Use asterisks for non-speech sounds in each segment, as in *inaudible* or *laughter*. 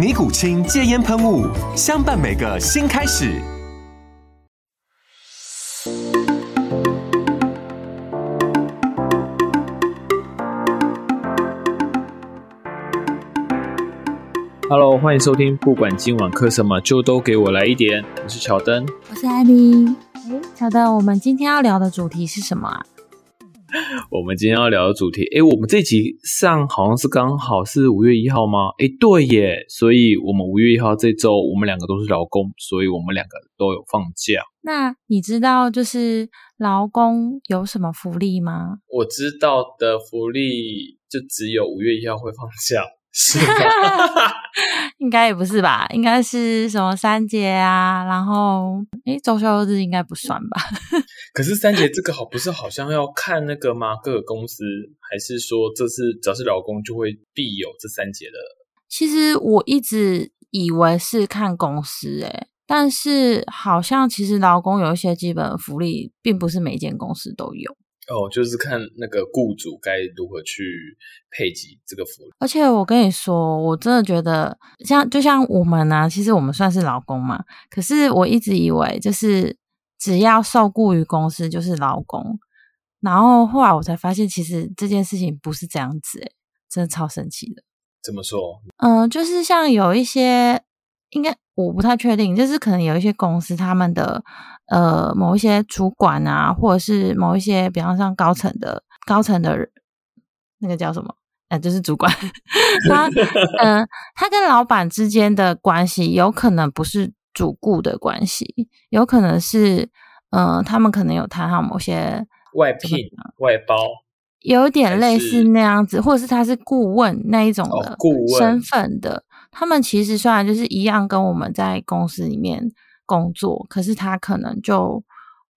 尼古清戒烟喷雾，相伴每个新开始。Hello，欢迎收听，不管今晚磕什么，就都给我来一点。我是乔登，我是艾米。哎，乔登，我们今天要聊的主题是什么啊？*laughs* 我们今天要聊的主题，哎，我们这集上好像是刚好是五月一号吗？哎，对耶，所以我们五月一号这周，我们两个都是劳工，所以我们两个都有放假。那你知道就是劳工有什么福利吗？我知道的福利就只有五月一号会放假。是，*laughs* 应该也不是吧？应该是什么三节啊？然后，诶周休日应该不算吧？*laughs* 可是三节这个好，不是好像要看那个吗？各个公司还是说这是只要是劳工就会必有这三节的？其实我一直以为是看公司，诶但是好像其实劳工有一些基本福利，并不是每间公司都有。哦，就是看那个雇主该如何去配给这个福利。而且我跟你说，我真的觉得，像就像我们呢，其实我们算是劳工嘛。可是我一直以为，就是只要受雇于公司就是劳工。然后后来我才发现，其实这件事情不是这样子，诶真的超神奇的。怎么说？嗯，就是像有一些，应该我不太确定，就是可能有一些公司他们的。呃，某一些主管啊，或者是某一些，比方像高层的高层的，那个叫什么？呃，就是主管。*laughs* 他，嗯，他跟老板之间的关系有可能不是主顾的关系，有可能是，嗯，他们可能有谈好某些外聘、外包，有点类似那样子，或者是他是顾问那一种的顾问身份的。他们其实虽然就是一样，跟我们在公司里面。工作，可是他可能就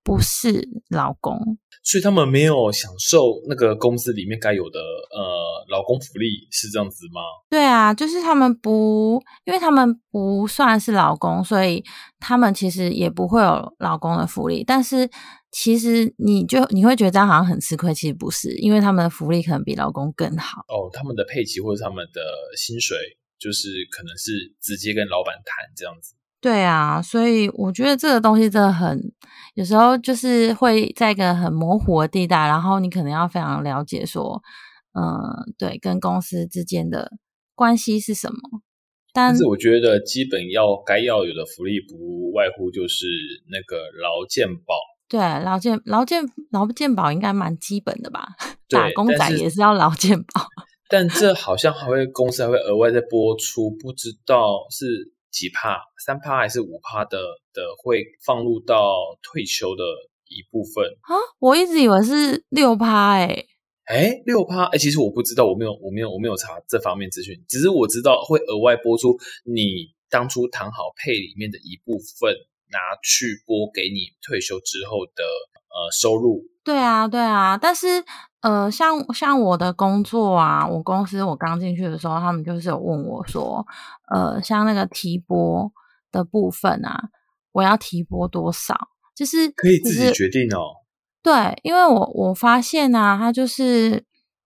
不是老公，所以他们没有享受那个公司里面该有的呃老公福利，是这样子吗？对啊，就是他们不，因为他们不算是老公，所以他们其实也不会有老公的福利。但是其实你就你会觉得这样好像很吃亏，其实不是，因为他们的福利可能比老公更好。哦，他们的配齐或者他们的薪水，就是可能是直接跟老板谈这样子。对啊，所以我觉得这个东西真的很，有时候就是会在一个很模糊的地带，然后你可能要非常了解说，嗯，对，跟公司之间的关系是什么。但是我觉得基本要该要有的福利，不外乎就是那个劳健保。对，劳健劳健劳健保应该蛮基本的吧？打工仔也是要劳健保。但这好像还会公司还会额外再播出，不知道是。几帕三帕还是五帕的的会放入到退休的一部分啊？我一直以为是六帕哎哎六帕哎，其实我不知道，我没有我没有我没有查这方面资讯，只是我知道会额外拨出你当初谈好配里面的一部分，拿去拨给你退休之后的呃收入。对啊对啊，但是。呃，像像我的工作啊，我公司我刚进去的时候，他们就是有问我说，呃，像那个提拨的部分啊，我要提拨多少？就是可以自己决定哦。对，因为我我发现啊，他就是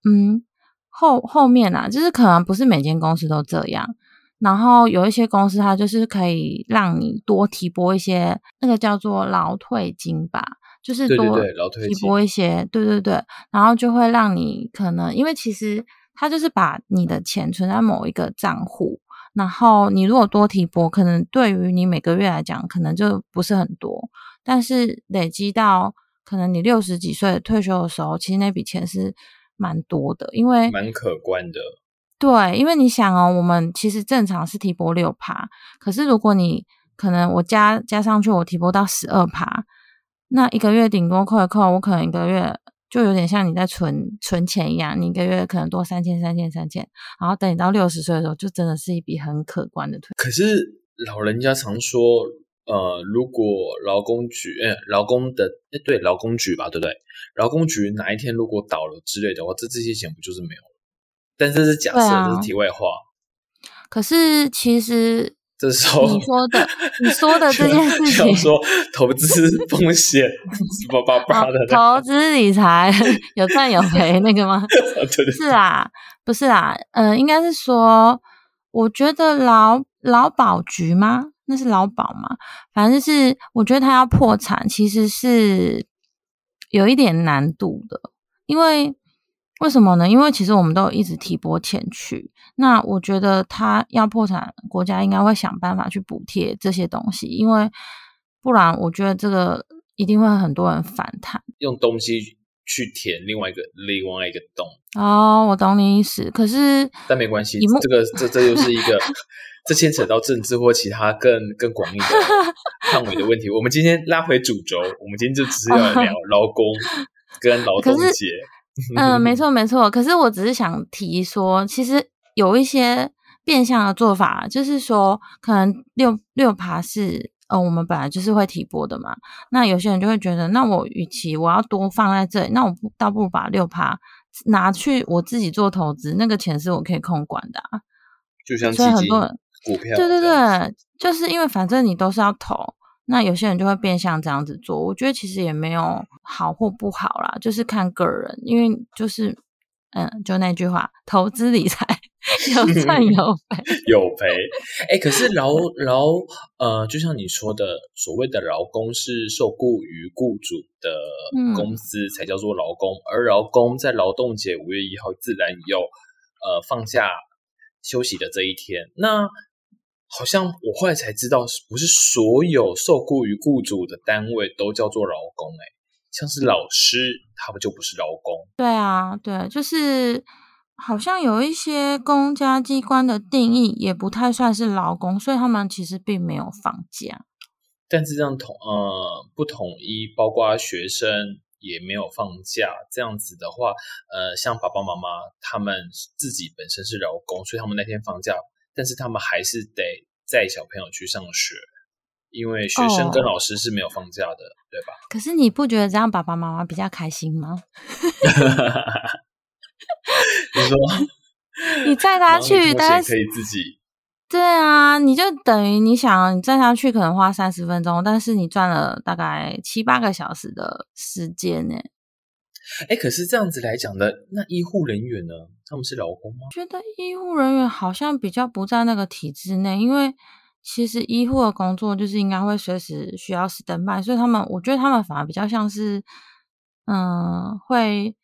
嗯后后面啊，就是可能不是每间公司都这样，然后有一些公司它就是可以让你多提拨一些，那个叫做劳退金吧。就是多提拨一些，对对对，然后就会让你可能，因为其实他就是把你的钱存在某一个账户，然后你如果多提拨，可能对于你每个月来讲，可能就不是很多，但是累积到可能你六十几岁退休的时候，其实那笔钱是蛮多的，因为蛮可观的。对，因为你想哦，我们其实正常是提拨六趴，可是如果你可能我加加上去，我提拨到十二趴，那一个月顶多扣一扣，我可能一个月就有点像你在存存钱一样，你一个月可能多三千、三千、三千，然后等你到六十岁的时候，就真的是一笔很可观的退。可是老人家常说，呃，如果劳工局，哎，劳工的，哎，对，劳工局吧，对不对？劳工局哪一天如果倒了之类的话，这这些钱不就是没有了？但这是假设，这是题外话。可是其实这时候你说的，你说的这件事情，说投资风险叭叭叭的，投资理财有赚有赔那个吗？*laughs* 对对，是啊，不是啊，呃，应该是说，我觉得劳劳保局吗？那是劳保吗？反正是我觉得他要破产，其实是有一点难度的，因为。为什么呢？因为其实我们都一直提拨钱去，那我觉得他要破产，国家应该会想办法去补贴这些东西，因为不然我觉得这个一定会很多人反弹，用东西去填另外一个另外一个洞。哦，我懂你意思，可是但没关系，这个这这又是一个 *laughs* 这牵扯到政治或其他更更广义的 *laughs* 范围的问题。我们今天拉回主轴，我们今天就只是要聊劳工跟劳动节。嗯，没 *laughs* 错没错。可是我只是想提说，其实有一些变相的做法，就是说，可能六六爬是呃，我们本来就是会提拨的嘛。那有些人就会觉得，那我与其我要多放在这里，那我不倒不如把六爬拿去我自己做投资，那个钱是我可以控管的。就像所以很多人股票，对对对，就是因为反正你都是要投。那有些人就会变相这样子做，我觉得其实也没有好或不好啦，就是看个人，因为就是嗯，就那句话，投资理财 *laughs* 有赚有赔，*laughs* 有赔。哎，可是劳劳呃，就像你说的，所谓的劳工是受雇于雇主的公司才叫做劳工，而劳工在劳动节五月一号自然有呃放假休息的这一天，那。好像我后来才知道，不是所有受雇于雇主的单位都叫做劳工哎，像是老师，他们就不是劳工。对啊，对，就是好像有一些公家机关的定义也不太算是劳工，所以他们其实并没有放假。但是这样统呃不统一，包括学生也没有放假，这样子的话，呃，像爸爸妈妈他们自己本身是劳工，所以他们那天放假。但是他们还是得载小朋友去上学，因为学生跟老师是没有放假的，对吧？可是你不觉得这样爸爸妈妈比较开心吗？*laughs* 你说，*laughs* 你载他去，但是可以自己。对啊，你就等于你想你载他去，可能花三十分钟，但是你赚了大概七八个小时的时间呢。哎，可是这样子来讲的，那医护人员呢？他们是劳工吗？觉得医护人员好像比较不在那个体制内，因为其实医护的工作就是应该会随时需要死等待，所以他们我觉得他们反而比较像是，嗯，会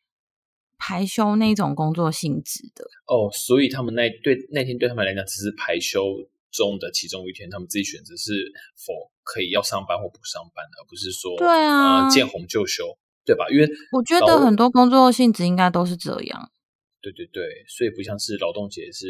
排休那种工作性质的。哦，所以他们那对那天对他们来讲只是排休中的其中一天，他们自己选择是否可以要上班或不上班，而不是说对啊见红就休。对吧？因为我觉得很多工作性质应该都是这样。对对对，所以不像是劳动节是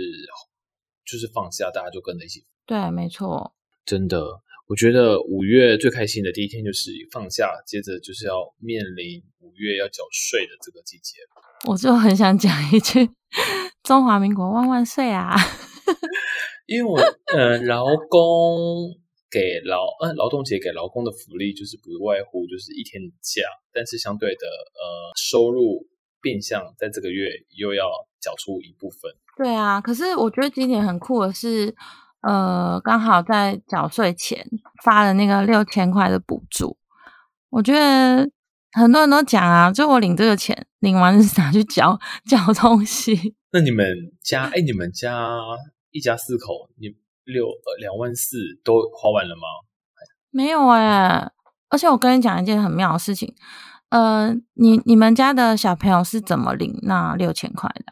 就是放假，大家就跟着一起。对，没错。真的，我觉得五月最开心的第一天就是放假，接着就是要面临五月要缴税的这个季节。我就很想讲一句“中华民国万万岁”啊！*laughs* 因为我呃，劳工。给劳呃劳动节给劳工的福利就是不外乎就是一天假，但是相对的呃收入变相在这个月又要缴出一部分。对啊，可是我觉得今年很酷的是，呃，刚好在缴税前发了那个六千块的补助。我觉得很多人都讲啊，就我领这个钱，领完是拿去缴 *laughs* 缴东西。那你们家哎，你们家一家四口你？六呃两万四都花完了吗？没有哎，而且我跟你讲一件很妙的事情，呃，你你们家的小朋友是怎么领那六千块的？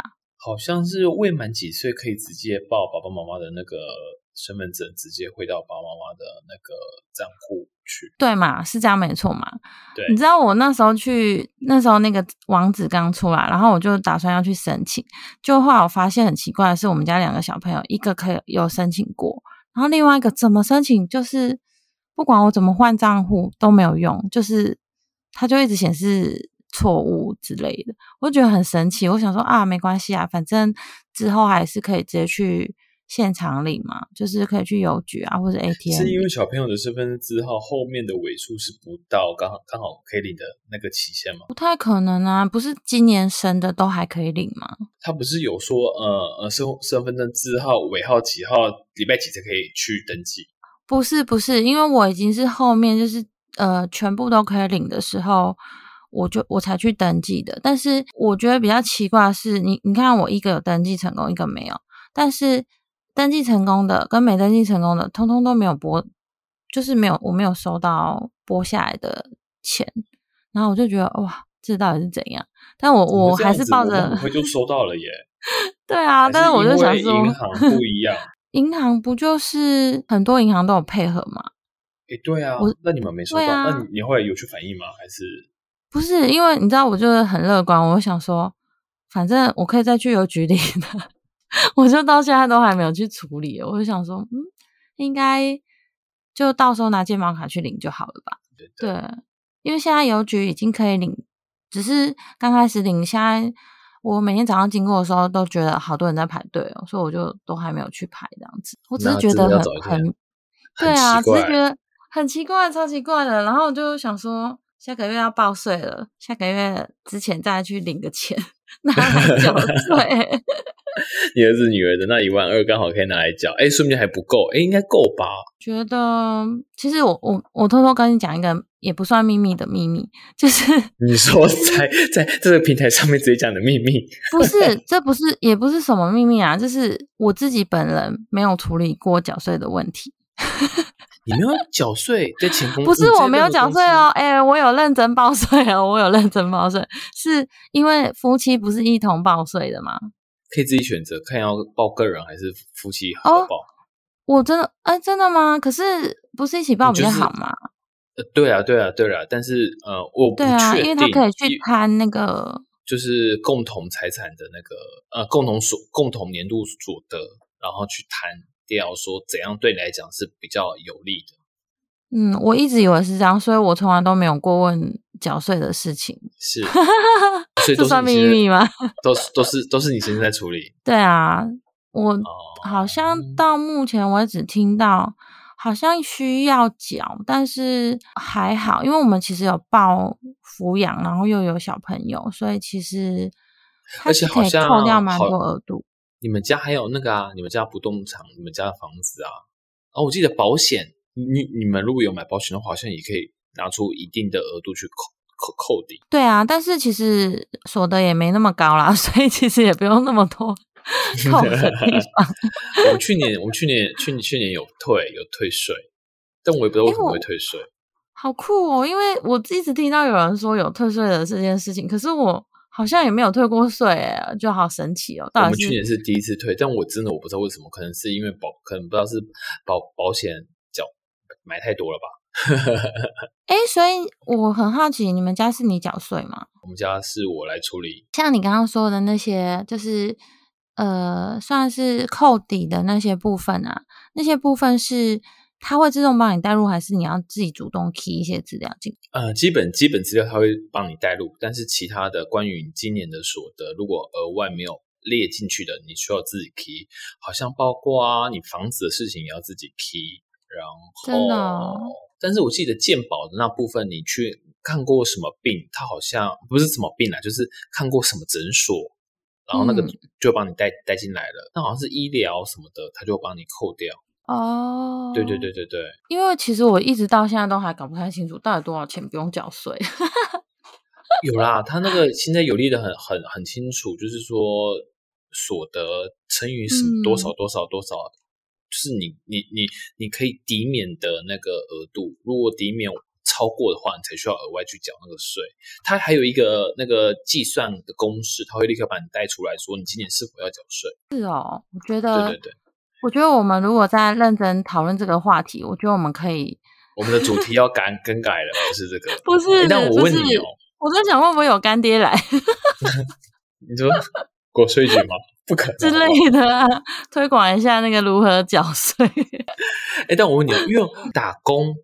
好像是未满几岁可以直接报爸爸妈妈的那个身份证直接汇到爸爸妈妈的那个账户去。对嘛，是这样没错嘛。对你知道我那时候去，那时候那个网址刚出来，然后我就打算要去申请，就后来我发现很奇怪的是，我们家两个小朋友，一个可以有申请过，然后另外一个怎么申请，就是不管我怎么换账户都没有用，就是它就一直显示错误之类的，我就觉得很神奇。我想说啊，没关系啊，反正之后还是可以直接去现场领嘛，就是可以去邮局啊或者 ATM 是因领为小朋友的身份证字号后面的尾数是不到刚好刚好可以领的那个期限吗？不太可能啊，不是今年生的都还可以领吗？他不是有说呃呃身身份证字号尾号几号礼拜几才可以去登记？不是不是，因为我已经是后面就是呃全部都可以领的时候，我就我才去登记的。但是我觉得比较奇怪的是，你你看我一个有登记成功，一个没有，但是登记成功的跟没登记成功的，通通都没有拨，就是没有我没有收到拨下来的钱，然后我就觉得哇，这到底是怎样？但我我还是抱着们很快就收到了耶。*laughs* 对啊，但是我就想说，银行不一样。*laughs* 银行不就是很多银行都有配合吗？诶，对啊我，那你们没收到？啊那你你后来有去反映吗？还是不是，因为你知道，我就是很乐观，我想说，反正我可以再去邮局领的，*laughs* 我就到现在都还没有去处理。我就想说，嗯，应该就到时候拿健保卡去领就好了吧？对对，因为现在邮局已经可以领，只是刚开始领，现在我每天早上经过的时候都觉得好多人在排队哦，所以我就都还没有去排这样子。我只是觉得很很，*laughs* 对啊，只是觉得很奇怪，超奇怪的。然后我就想说，下个月要报税了，下个月之前再去领个钱，拿来缴税。*laughs* 你儿子女儿的那一万二刚好可以拿来缴？哎，说不定还不够，哎，应该够吧？觉得其实我我我偷偷跟你讲一个也不算秘密的秘密，*laughs* 就是你说在在这个平台上面直接讲的秘密，不是这不是也不是什么秘密啊，就是我自己本人没有处理过缴税的问题。*laughs* 你没有缴税在前公司不是我没有缴税哦。哦，哎、我有认真报税哦，我有认真报税，是因为夫妻不是一同报税的吗？可以自己选择，看要报个人还是夫妻合哦报。我真的，哎、真的吗？可是不是一起报比较就是好吗？呃，对啊，对啊，对啊，但是呃，我不对啊，确定，因为他可以去因摊那个，就是共同财产的那个呃共同所共同年度所得，然后去谈掉说怎样对你来讲是比较有利的。嗯，我一直以为是这样，所以我从来都没有过问缴税的事情。是，*laughs* 所以都是这算你秘密吗？都是都是都是你先在在处理 *laughs* 对啊，我哦。好像到目前为止听到，好像需要缴，但是还好，因为我们其实有报抚养，然后又有小朋友，所以其实而且好像扣掉蛮好多额度。你们家还有那个啊，你们家不动产，你们家的房子啊。哦，我记得保险，你你们如果有买保险的话，好像也可以拿出一定的额度去扣扣扣底。对啊，但是其实所得也没那么高啦，*laughs* 所以其实也不用那么多 *laughs* 扣的地方。我去年，我去年去年去年有退有退税，但我也不知道为什么会退税。好酷哦！因为我一直听到有人说有退税的这件事情，可是我好像也没有退过税，哎，就好神奇哦。我到底是们去年是第一次退，但我真的我不知道为什么，可能是因为保，可能不知道是保保险缴买太多了吧。*laughs* 哎，所以我很好奇，你们家是你缴税吗？我们家是我来处理，像你刚刚说的那些，就是呃，算是扣抵的那些部分啊，那些部分是它会自动帮你带入，还是你要自己主动 key 一些资料进？呃，基本基本资料它会帮你带入，但是其他的关于你今年的所得，如果额外没有列进去的，你需要自己 key，好像包括啊，你房子的事情也要自己 key，然后真的哦但是我记得健保的那部分，你去看过什么病，它好像不是什么病啦，就是看过什么诊所，然后那个嗯就帮你带带进来了。那好像是医疗什么的，它就帮你扣掉。哦，对对，对对对，因为其实我一直到现在都还搞不太清楚，到底多少钱不用缴税。*laughs* 有啦，它那个现在有利的很很很清楚，就是说所得乘以什么嗯多少多少多少，就是你你你你可以抵免的那个额度，如果抵免超过的话，你才需要额外去缴那个税。它还有一个那个计算的公式，它会立刻把你带出来说你今年是否要缴税。是哦，我觉得对对对，我觉得我们如果在认真讨论这个话题，我觉得我们可以，我们的主题要改更改了，不是这个，不是？但我问你哦，我在想会不会有干爹来？*laughs* 你说国税局吗？*laughs* 不可能之类的啊，推广一下那个如何缴税。*laughs* 哎，但我问你，因为打工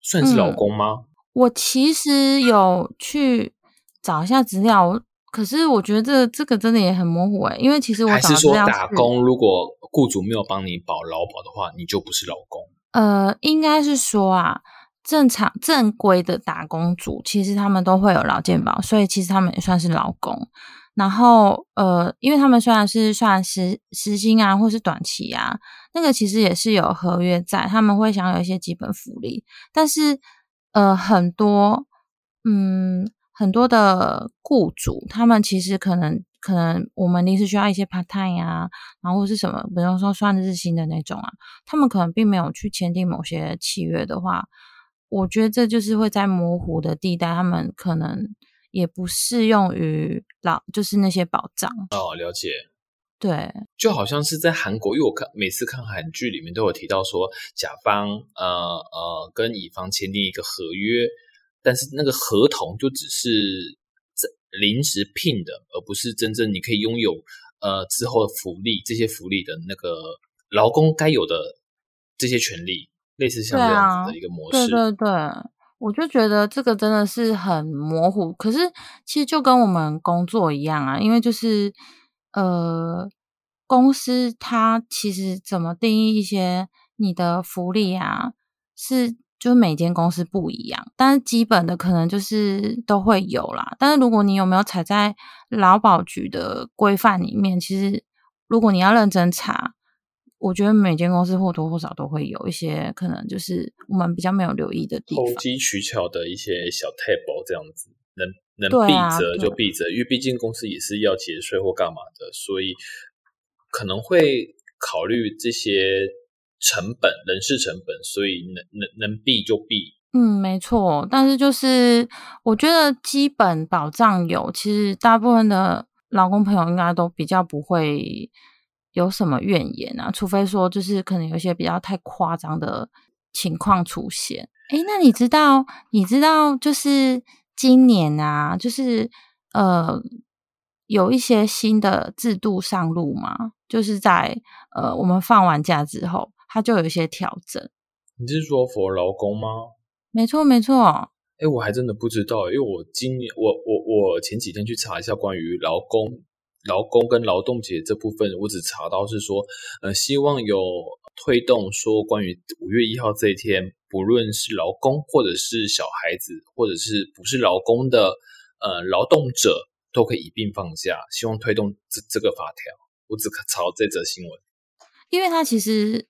算是老公吗？我其实有去找一下资料，可是我觉得这这个真的也很模糊哎，因为其实我还是说打工，如果雇主没有帮你保劳保的话，你就不是老公。呃，应该是说啊，正常正规的打工族，其实他们都会有劳健保，所以其实他们也算是劳工。然后，呃，因为他们虽然是算时时薪啊，或是短期啊，那个其实也是有合约在，他们会享有一些基本福利。但是，呃，很多，嗯，很多的雇主，他们其实可能，可能我们临时需要一些 part time 呀，然后是什么，比如说算日薪的那种啊，他们可能并没有去签订某些契约的话，我觉得这就是会在模糊的地带，他们可能。也不适用于老，就是那些保障哦。了解，对，就好像是在韩国，因为我看每次看韩剧里面都有提到说，甲方呃呃跟乙方签订一个合约，但是那个合同就只是临时聘的，而不是真正你可以拥有呃之后的福利，这些福利的那个劳工该有的这些权利，类似像这样子的一个模式，对对对。我就觉得这个真的是很模糊，可是其实就跟我们工作一样啊，因为就是呃，公司它其实怎么定义一些你的福利啊，是就每间公司不一样，但是基本的可能就是都会有啦。但是如果你有没有踩在劳保局的规范里面，其实如果你要认真查。我觉得每间公司或多或少都会有一些可能，就是我们比较没有留意的地方，投机取巧的一些小 table 这样子，能能避责就避责，因为毕竟公司也是要节税或干嘛的，所以可能会考虑这些成本、人事成本，所以能能能避就避。嗯，没错。但是就是我觉得基本保障有，其实大部分的劳工朋友应该都比较不会。有什么怨言啊？除非说，就是可能有一些比较太夸张的情况出现。哎，那你知道，你知道，就是今年啊，就是呃，有一些新的制度上路吗？就是在呃，我们放完假之后，它就有一些调整。你是说 for 劳工吗？没错，没错。哎，我还真的不知道，因为我今年我我我前几天去查一下关于劳工。劳工跟劳动节这部分，我只查到是说，呃，希望有推动说，关于五月一号这一天，不论是劳工或者是小孩子，或者是不是劳工的呃劳动者，都可以一并放假。希望推动这这个法条，我只查这则新闻，因为他其实，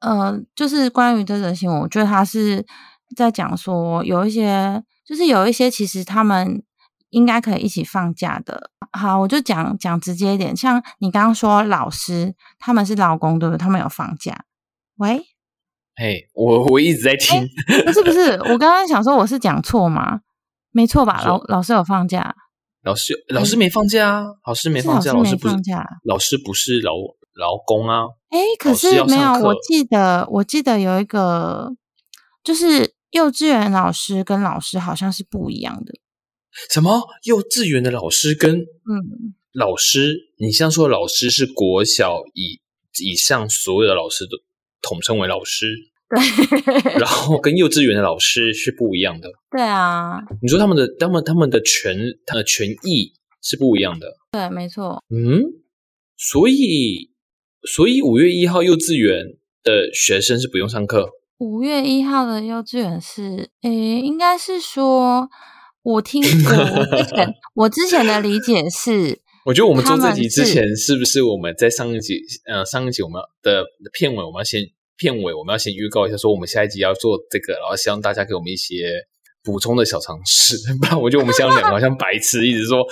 呃，就是关于这则新闻，我觉得他是在讲说，有一些，就是有一些，其实他们。应该可以一起放假的。好，我就讲讲直接一点，像你刚刚说老师他们是劳工，对不对？他们有放假。喂，嘿，我我一直在听，不是不是，我刚刚想说我是讲错吗？没错吧？老老师有放假，老师老师没放假啊，老师没放假，老师不放假，老师不是劳劳工啊。哎，可是没有，我记得我记得有一个，就是幼稚园老师跟老师好像是不一样的。什么幼稚园的老师跟嗯老师？你像说老师是国小以以上所有的老师都统称为老师，对。然后跟幼稚园的老师是不一样的，*laughs* 对啊。你说他们的他们他们的权他的权益是不一样的，对，没错。嗯，所以所以五月一号幼稚园的学生是不用上课。五月一号的幼稚园是，诶，应该是说。我听 *laughs* 我之前我之前的理解是，*laughs* 我觉得我们做这集之前，是不是我们在上一集呃上一集我们的片尾，我们要先片尾我们要先预告一下，说我们下一集要做这个，然后希望大家给我们一些补充的小常识，*laughs* 不然我觉得我们像两个好像白痴，一直说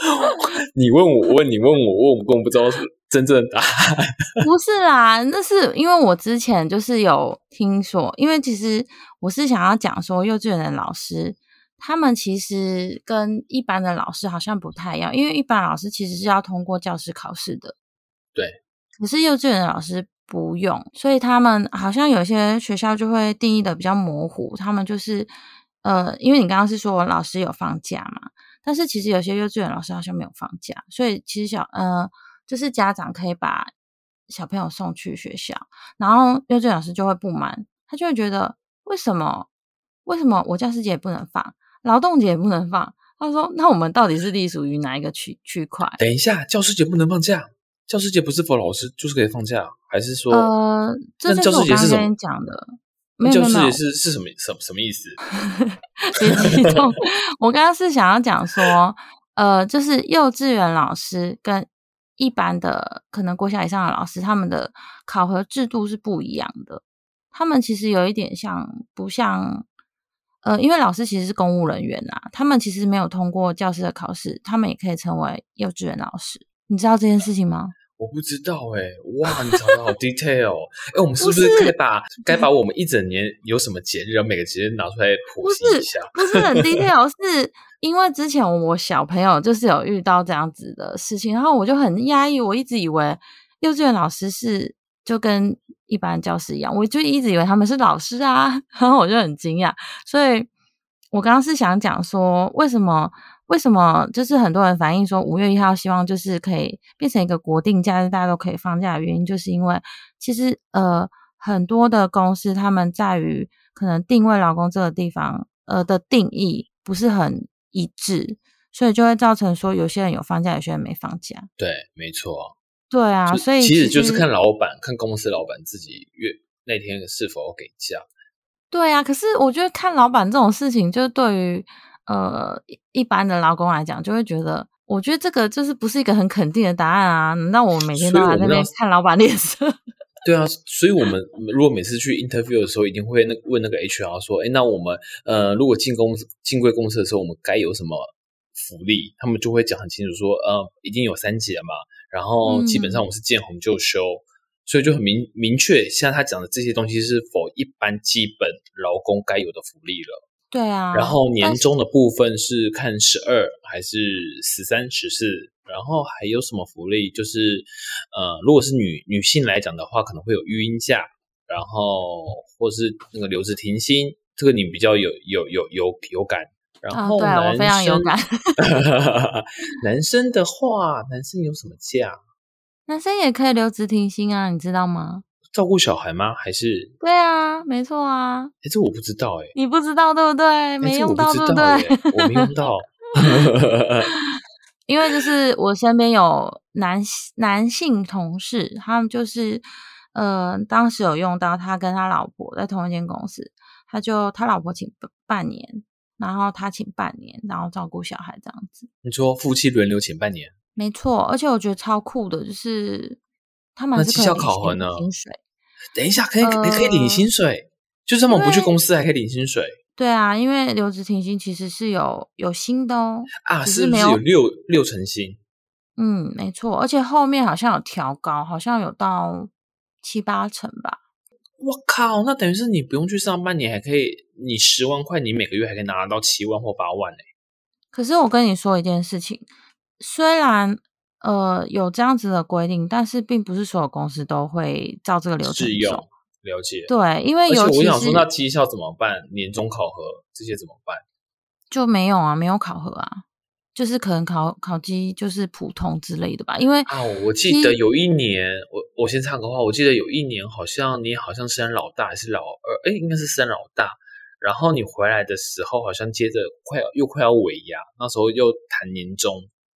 你问我问你问我问，我根本不知道真正的答案。不是啦，那是因为我之前就是有听说，因为其实我是想要讲说幼稚园的老师。他们其实跟一般的老师好像不太一样，因为一般老师其实是要通过教师考试的。对。可是幼稚园的老师不用，所以他们好像有些学校就会定义的比较模糊，他们就是呃，因为你刚刚是说老师有放假嘛，但是其实有些幼稚园老师好像没有放假，所以其实小呃，就是家长可以把小朋友送去学校，然后幼稚园老师就会不满，他就会觉得为什么为什么我教师节不能放，劳动节也不能放？他说那我们到底是隶属于哪一个区区块？等一下，教师节不能放假？教师节不是否老师就是可以放假，还是说呃，这就是我刚刚跟你讲的。没有教师没有节是是什么什么什么意思？*laughs* 别激动，我刚刚是想要讲说，呃，就是幼稚园老师跟一般的可能国小以上的老师，他们的考核制度是不一样的。他们其实有一点像，不像，呃，因为老师其实是公务人员啊，他们其实没有通过教师的考试，他们也可以成为幼稚园老师。你知道这件事情吗？我不知道哎、哇，你找的好 detail 哦。哎、我们是不是该把该把我们一整年有什么节日，每个节日拿出来剖析一下？不是很 *laughs* detail，是因为之前我小朋友就是有遇到这样子的事情，然后我就很压抑，我一直以为幼稚园老师是就跟一般教师一样，我就一直以为他们是老师啊，*laughs* 然后我就很惊讶，所以我刚刚是想讲说，为什么为什么就是很多人反映说五月一号希望就是可以变成一个国定假日，大家都可以放假的原因，就是因为其实呃很多的公司他们在于可能定位劳工这个地方呃的定义不是很一致，所以就会造成说有些人有放假，有些人没放假。对，没错。对啊，所以其实就是看老板、看公司老板自己月那天是否给假。对啊，可是我觉得看老板这种事情，就是对于呃一一般的劳工来讲，就会觉得，我觉得这个就是不是一个很肯定的答案啊。难道我们每天都还在那边看老板脸色？*laughs* 对啊，所以我们如果每次去 interview 的时候，一定会那问那个 HR 说，哎，那我们呃，如果进公司进贵公司的时候，我们该有什么福利？他们就会讲很清楚说，呃，一定有三节嘛，然后基本上我们是见红就休，所以就很明明确，现在他讲的这些东西是否一般基本劳工该有的福利了。对啊，然后年终的部分是看十二还是十三、十四，然后还有什么福利？就是呃，如果是女女性来讲的话，可能会有育婴假，然后或是那个留职停薪，这个你比较有有有有有感。然后啊对我非常有生感 *laughs* *laughs* 男生的话，男生有什么假？男生也可以留职停薪啊，你知道吗？照顾小孩吗？还是？对啊，没错啊，哎，这我不知道哎，你不知道对不对？没用到对不对？耶我没用到。*laughs* 因为就是我身边有男男性同事，他们就是呃，当时有用到他跟他老婆在同一间公司，他就他老婆请半半年，然后他请半年，然后照顾小孩这样子。你说夫妻轮流请半年？没错，而且我觉得超酷的，就是他们那绩效考核呢薪水。等一下，可以、可以领呃薪水，就是他们不去公司还可以领薪水对啊，因为留职停薪其实是有有薪的哦。啊？是不是有六六成薪？嗯，没错，而且后面好像有调高，好像有到七八成吧。我靠，那等于是你不用去上班，你还可以，你十万块，你每个月还可以拿到七万或八万呢、可是我跟你说一件事情，虽然呃有这样子的规定，但是并不是所有公司都会照这个流程适用走。了解。对，因为而且尤其我想说，那绩效怎么办？年终考核这些怎么办？就没有啊，没有考核啊，就是可能烤烤鸡就是普通之类的吧。因为啊，我记得有一年，我我先插个话，我记得有一年好像你好像生老大还是老二，哎，应该是生老大。然后你回来的时候，好像接着快要又快要尾牙，那时候又谈年终。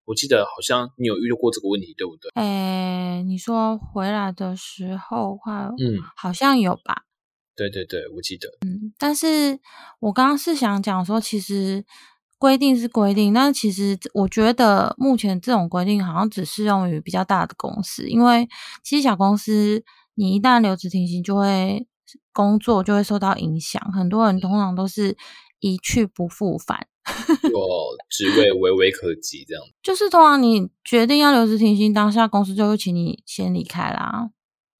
我记得好像你有遇到过这个问题，对不对？诶，你说回来的时候话，嗯，好像有吧。对对对，我记得。嗯但是我刚刚是想讲说，其实规定是规定，但是其实我觉得目前这种规定好像只适用于比较大的公司，因为其实小公司你一旦留职停薪，就会工作就会受到影响，很多人通常都是一去不复返。*laughs* 有职位微微可及这样。就是通常你决定要留职停薪，当下公司就会请你先离开啦，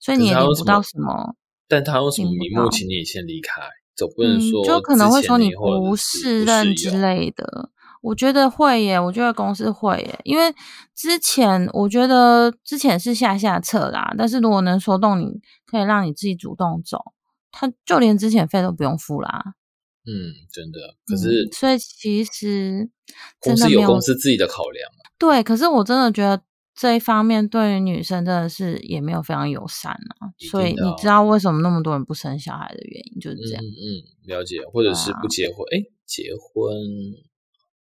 所以你也领不到什么。但他用什么名目请你先离开？总不能嗯，说就可能会说你不是适任之用类的。我觉得会耶，我觉得公司会耶，因为之前我觉得之前是下下策啦，但是如果能说动你，可以让你自己主动走，他就连之前费都不用付啦。嗯，真的。可是，嗯所以其实公司有公司自己的考量。对，可是我真的觉得这一方面对于女生真的是也没有非常友善啊。所以你知道为什么那么多人不生小孩的原因就是这样。嗯嗯，了解，或者是不结婚，哎、结婚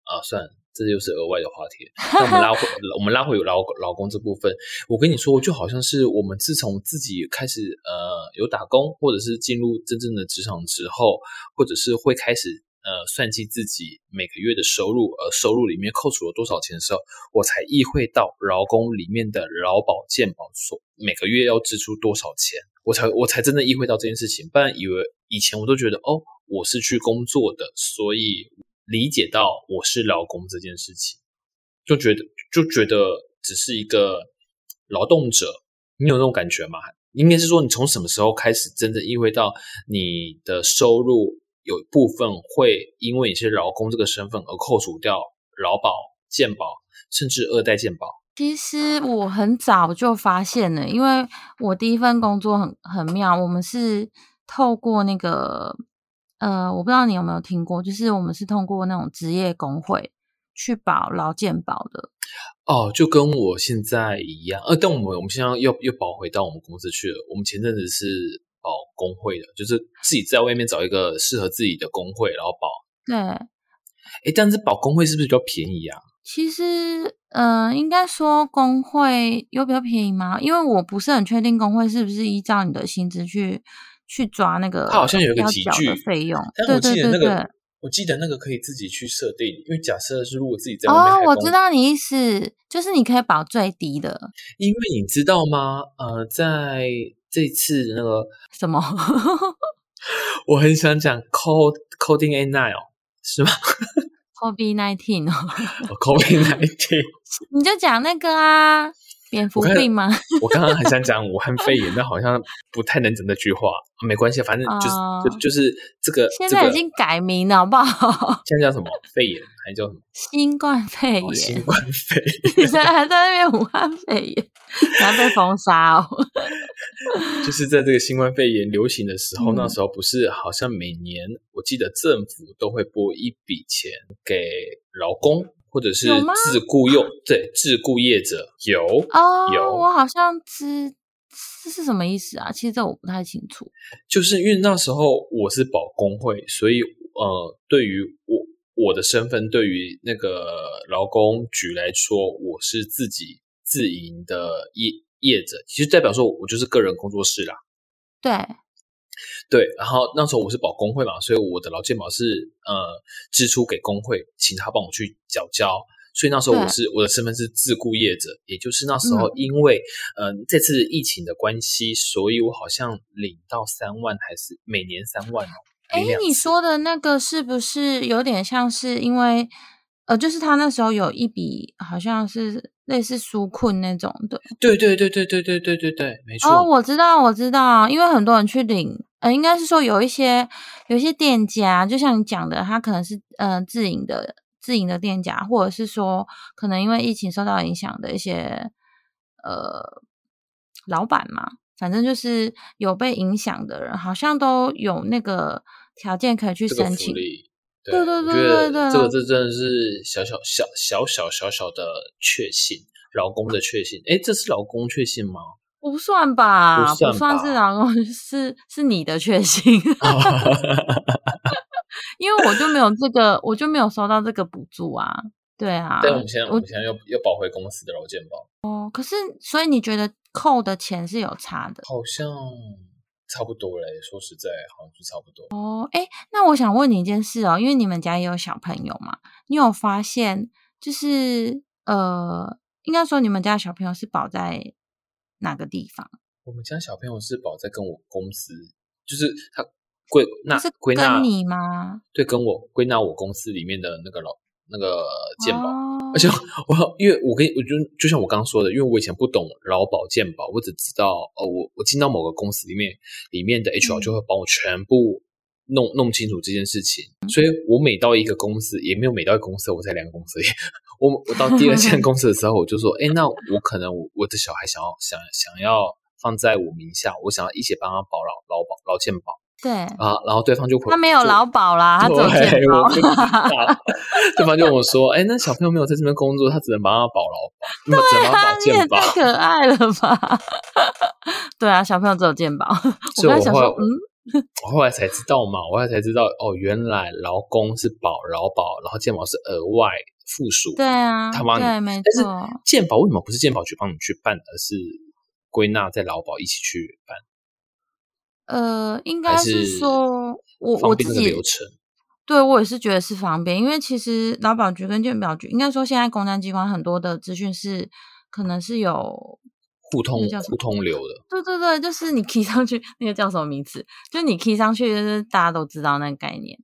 啊，算了，这就是额外的话题。那我们拉回，我们拉回老老公这部分，我跟你说，就好像是我们自从自己开始呃有打工，或者是进入真正的职场之后，或者是会开始呃算计自己每个月的收入，而收入里面扣除了多少钱的时候，我才意会到劳工里面的劳保健保所每个月要支出多少钱，我才我才真的意会到这件事情，不然以为以前我都觉得哦，我是去工作的，所以理解到我是劳工这件事情，就觉得就觉得只是一个劳动者，你有那种感觉吗？应该是说你从什么时候开始真正意会到你的收入有部分会因为你是劳工这个身份而扣除掉劳保、健保，甚至二代健保。其实我很早就发现了，因为我第一份工作很很妙，我们是透过那个呃，我不知道你有没有听过，就是我们是通过那种职业工会去保劳健保的。哦，就跟我现在一样，呃，但我们我们现在又又保回到我们公司去了。我们前阵子是保工会的，就是自己在外面找一个适合自己的工会，然后保。对，诶，但是保工会是不是比较便宜啊？其实，呃，应该说工会有比较便宜吗？因为我不是很确定工会是不是依照你的薪资去去抓那个，它好像有一个集聚的费用。但我记得那个，对。我记得那个可以自己去设定，因为假设是如果自己在外面哦，我知道你意思，就是你可以保最低的因为你知道吗？呃，在这次那个，什么？我很想讲 code coding A nine 哦，是吗 COVID nineteen 哦，哦？Covid nineteen，你就讲那个啊，蝙蝠病吗？*laughs* 我刚刚很想讲武汉肺炎，但好像 *laughs* 不太能讲那句话。没关系，反正就是、哦就就是这个现在已这个经改名了，好不好？*laughs* 现在叫什么肺炎，还叫什么？新冠肺哦新炎，冠肺你炎，现在还在那边武汉肺炎，然后被封杀哦。就是在这个新冠肺炎流行的时候，嗯那时候不是好像每年我记得政府都会拨一笔钱给劳工或者是自雇用对自雇业者有哦，有我好像知这是什么意思啊？其实这我不太清楚。就是因为那时候我是保工会，所以呃，对于我我的身份，对于那个劳工局来说，我是自己自营的业业者，其实代表说我就是个人工作室啦。对，对，然后那时候我是保工会嘛，所以我的劳健保是呃支出给工会，请他帮我去缴交。所以那时候我是我的身份是自雇业者，也就是那时候嗯因为嗯、呃这次疫情的关系，所以我好像领到三万还是每年三万哦。哎你说的那个是不是有点像是因为呃，就是他那时候有一笔好像是类似纾困那种的。对对对对对对对对对，没错。哦，我知道，我知道，因为很多人去领，呃，应该是说有一些有一些店家，就像你讲的，他可能是呃自营的自营的店家，或者是说可能因为疫情受到影响的一些呃老板嘛，反正就是有被影响的人，好像都有那个条件可以去申请。对对对对对这个这真的是小小小小小小小的确信，劳工的确信。哎，这是劳工确信吗？不算吧，不算吧 *laughs* 是老公，是是你的确信，*laughs* 因为我就没有这个，我就没有收到这个补助啊。对啊，但我们现在我我们现在又又保回公司的劳健保，哦，可是所以你觉得扣的钱是有差的好像差不多嘞。说实在，好像是差不多。哦？哎，那我想问你一件事哦，因为你们家也有小朋友嘛，你有发现就是呃，应该说你们家小朋友是保在哪个地方？我们家小朋友是保在跟我公司，就是他归那是归纳跟你吗？对，跟我归纳我公司里面的那个老那个健保。哦而且我因为我跟我就就像我刚刚说的，因为我以前不懂劳保健保，我只知道哦，我我进到某个公司里面，里面的 HR 嗯就会帮我全部弄弄清楚这件事情。所以我每到一个公司，也没有每到一个公司，我在两个公司而已。我我到第二间 *laughs* 公司的时候，我就说，哎，那我可能我我的小孩想要想想要放在我名下，我想要一起帮他保劳劳保劳健保。对啊，然后对方就回他没有就劳保啦，他只有健对，方就跟我说：“哎，那小朋友没有在这边工作，他只能帮他保劳保，那么只能帮他保健保。太可爱了吧？*laughs* 对啊，小朋友只有健保。”所以我后来刚才想说，嗯，*laughs* 我后来才知道嘛，我后来才知道哦，原来劳工是保劳保，然后健保是额外附属。对啊，他帮你，对，没但是错。健保为什么不是健保局帮你去办，而是归纳在劳保一起去办？呃，应还该是是说我我自己那个流程？对我也是觉得是方便，因为其实劳保局跟健保局，应该说现在公安机关很多的资讯是可能是有，互通互通流的。对对对，就是你 key 上去那个叫什么名字，就你 key 上去，就是大家都知道那个概念，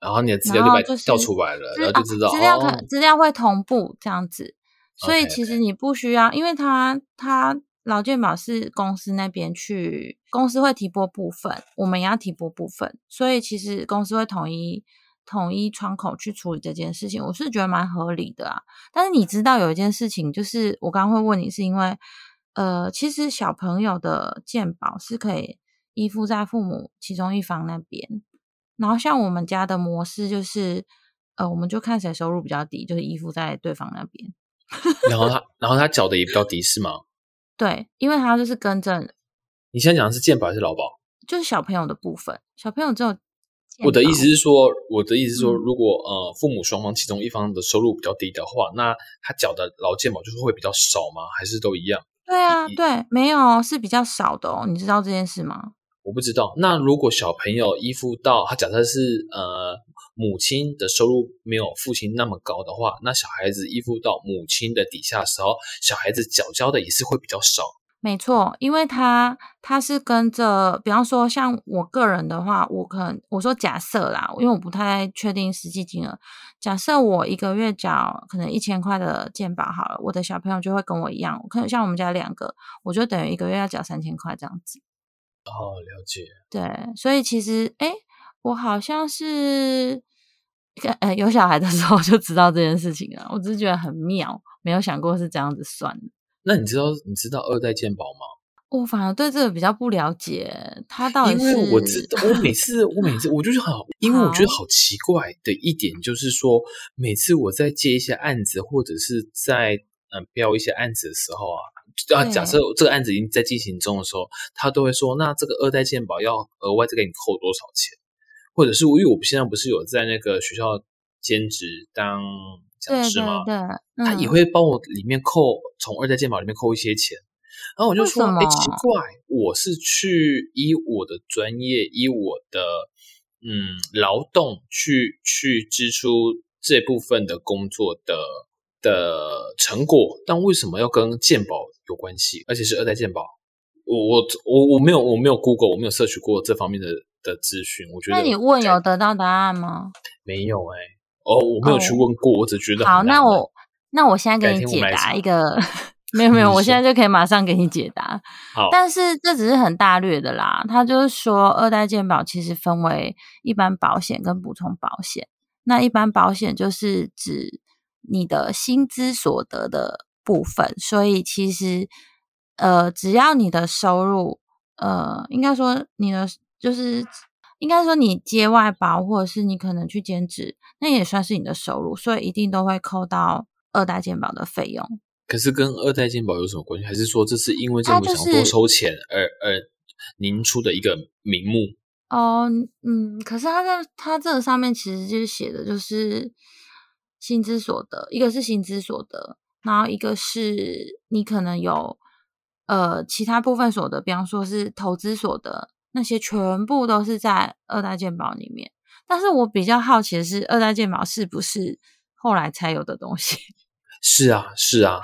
然后你的资料就把然后就是调出来了，资然后就知道啊、资料哦可资料会同步这样子，所以其实你不需要，因为它它劳健保是公司那边去，公司会提拨部分，我们也要提拨部分，所以其实公司会统一统一窗口去处理这件事情，我是觉得蛮合理的啊。但是你知道有一件事情，就是我刚刚会问你，是因为呃，其实小朋友的健保是可以依附在父母其中一方那边，然后像我们家的模式就是，呃，我们就看谁收入比较低，就是依附在对方那边。然后他 *laughs* 然后他缴的也比较低是吗？对，因为他就是跟着你现在讲的是健保还是劳保？就是小朋友的部分，小朋友只有我的意思是说，我的意思是说，嗯如果呃父母双方其中一方的收入比较低的话，那他缴的劳健保就是会比较少吗？还是都一样？对啊，一对，没有哦是比较少的哦，你知道这件事吗？我不知道。那如果小朋友依附到他假设是呃母亲的收入没有父亲那么高的话，那小孩子依附到母亲的底下的时候，小孩子缴交的也是会比较少。没错，因为他他是跟着，比方说像我个人的话，我可能我说假设啦，因为我不太确定实际金额。假设我一个月缴可能一千块的健保好了，我的小朋友就会跟我一样，可能像我们家两个，我就等于一个月要缴三千块这样子。哦，了解。对，所以其实哎，我好像是呃有小孩的时候就知道这件事情了，我只是觉得很妙，没有想过是这样子算的。那你知道你知道二代健保吗？我反而对这个比较不了解，他到底因为我知道，我每次我每次我就是好，*laughs* 因为我觉得好奇怪的一点就是说，每次我在接一些案子，或者是在嗯标一些案子的时候啊，啊，假设这个案子已经在进行中的时候，他都会说，那这个二代健保要额外再给你扣多少钱，或者是因为我现在不是有在那个学校兼职当讲对师吗？对对，嗯他也会帮我里面扣从二代健保里面扣一些钱，然后我就说，哎，奇怪，我是去依我的专业，依我的嗯劳动去去支出这部分的工作的的成果，但为什么要跟健保有关系，而且是二代健保？我我我我没有我没有 Google，我没有摄取过这方面的的资讯，我觉得那你问有得到答案吗？没有哎、哦，我没有去哦问过，我只觉得好，那我那我现在给你解答一个，没 *laughs* 有没有，我现在就可以马上给你解答。好但是这只是很大略的啦，他就是说二代健保其实分为一般保险跟补充保险。那一般保险就是指你的薪资所得的部分，所以其实呃，只要你的收入呃，应该说你的就是应该说你接外包或者是你可能去兼职，那也算是你的收入，所以一定都会扣到二代健保的费用。可是跟二代健保有什么关系？还是说这是因为政府想它就是多收钱而而您出的一个名目？哦，嗯，可是它在它这个上面其实就是写的就是薪资所得，一个是薪资所得，然后一个是你可能有呃其他部分所得，比方说是投资所得，那些全部都是在二代鉴宝里面。但是我比较好奇的是，二代鉴宝是不是后来才有的东西？*laughs* 是啊，是啊，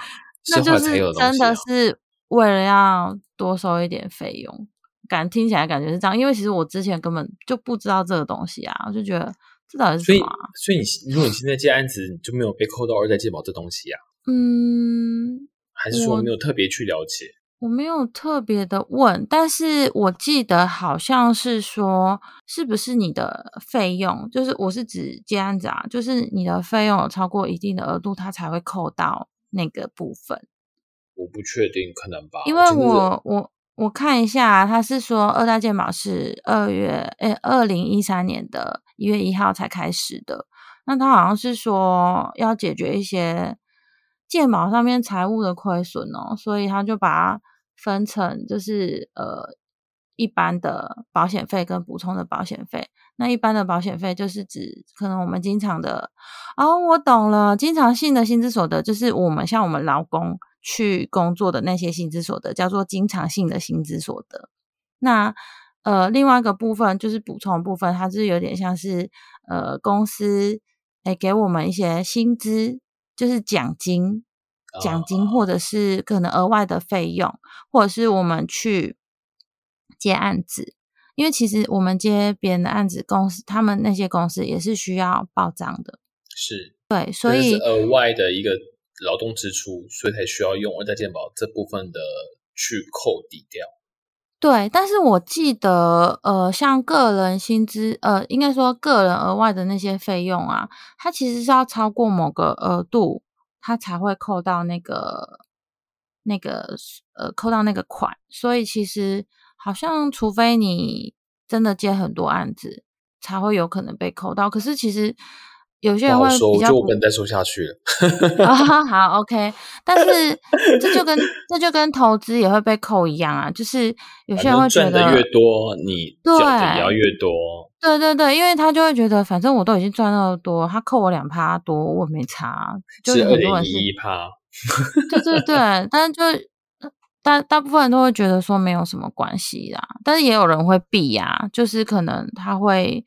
那就是真有的是为了要多收一点费用，感听起来感觉是这样。因为其实我之前根本就不知道这个东西啊，我就觉得这到底是什么、啊？，所以你如果你现在接案子，你就没有被扣到二代鉴宝这东西啊？嗯，还是说没有特别去了解？我没有特别的问，但是我记得好像是说，是不是你的费用，就是我是指接案子啊，就是你的费用有超过一定的额度，它才会扣到那个部分。我不确定，可能吧。因为我我我看一下，他是说二代健保是二月诶二零一三年的一月一号才开始的，那他好像是说要解决一些。健保上面财务的亏损哦，所以他就把它分成就是呃一般的保险费跟补充的保险费。那一般的保险费就是指可能我们经常的哦，我懂了，经常性的薪资所得就是我们像我们劳工去工作的那些薪资所得，叫做经常性的薪资所得。那呃另外一个部分就是补充部分，它是有点像是呃公司诶给我们一些薪资。就是奖金、奖金，或者是可能额外的费用，或者是我们去接案子，因为其实我们接别人的案子，公司他们那些公司也是需要报账的，是对，所以额外的一个劳动支出，所以才需要用二代健保这部分的去扣抵掉。对，但是我记得，呃，像个人薪资，呃，应该说个人额外的那些费用啊，它其实是要超过某个额度，它才会扣到那个那个呃，扣到那个款。所以其实好像，除非你真的接很多案子，才会有可能被扣到。可是其实。有些人会比较，我不能再说下去了。*laughs* 好，OK，但是这就跟这就跟投资也会被扣一样啊，就是有些人会觉得越多，你对也要越多。对对对，因为他就会觉得，反正我都已经赚那么多，他扣我两趴多，我没差。就是很多人是一趴。对对对，但是就大大部分人都会觉得说没有什么关系啦，但是也有人会避呀，就是可能他会。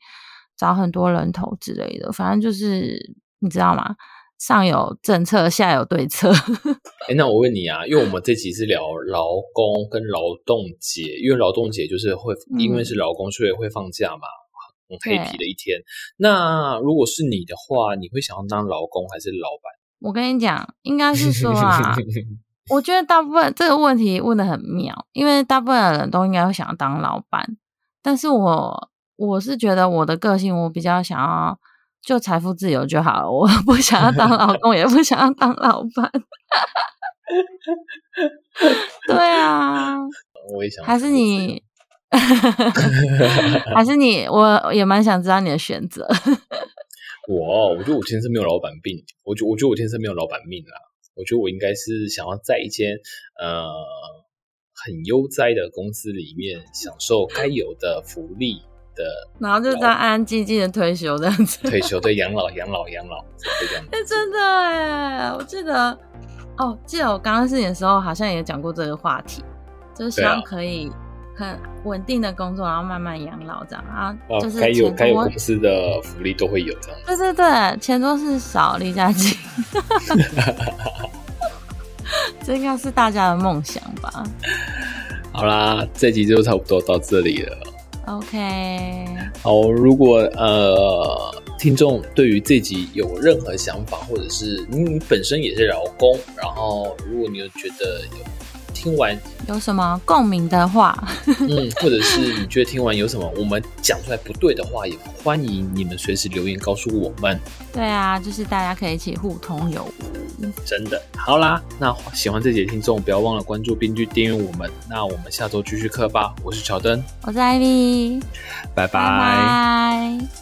找很多人头之类的，反正就是你知道吗？上有政策，下有对策。*laughs* 哎，那我问你啊，因为我们这集是聊劳工跟劳动节，因为劳动节就是会因为是劳工，所以会放假嘛，很黑皮的一天。那如果是你的话，你会想要当劳工还是老板？我跟你讲，应该是说啊，*laughs* 我觉得大部分这个问题问的很妙，因为大部分的人都应该会想要当老板，但是我。我是觉得我的个性，我比较想要就财富自由就好了，我 *laughs* 不想要当 *laughs* 老公，也不想要当老板。对啊，*laughs* 我也想，还是你，还是你，我也蛮想知道你的选择。我，我觉得我天生没有老板病，我觉我觉得我天生没有老板命啦。我觉得我应该是想要在一间呃很悠哉的公司里面，享受该有的福利。然后就这样安安静静的退休这样子，退休对 *laughs* 养老养老养老这样。哎，真的哎，我记得哦，记得我刚刚是你的时候好像也讲过这个话题，就是希望可以很稳定的工作，然后慢慢养老这样啊。就是该有该有公司的福利都会有这样。对对对，钱多事少离家近，*laughs* 这应该是大家的梦想吧。好啦，这集就差不多到这里了。OK，好，如果呃听众对于这集有任何想法，或者是你本身也是劳工，然后如果你又觉得有。听完有什么共鸣的话，*laughs* 嗯，或者是你觉得听完有什么我们讲出来不对的话，也欢迎你们随时留言告诉我们。对啊，就是大家可以一起互通有无。真的，好啦，那喜欢这节听众不要忘了关注并去订阅我们。那我们下周继续课吧。我是乔登，我是艾米，拜拜。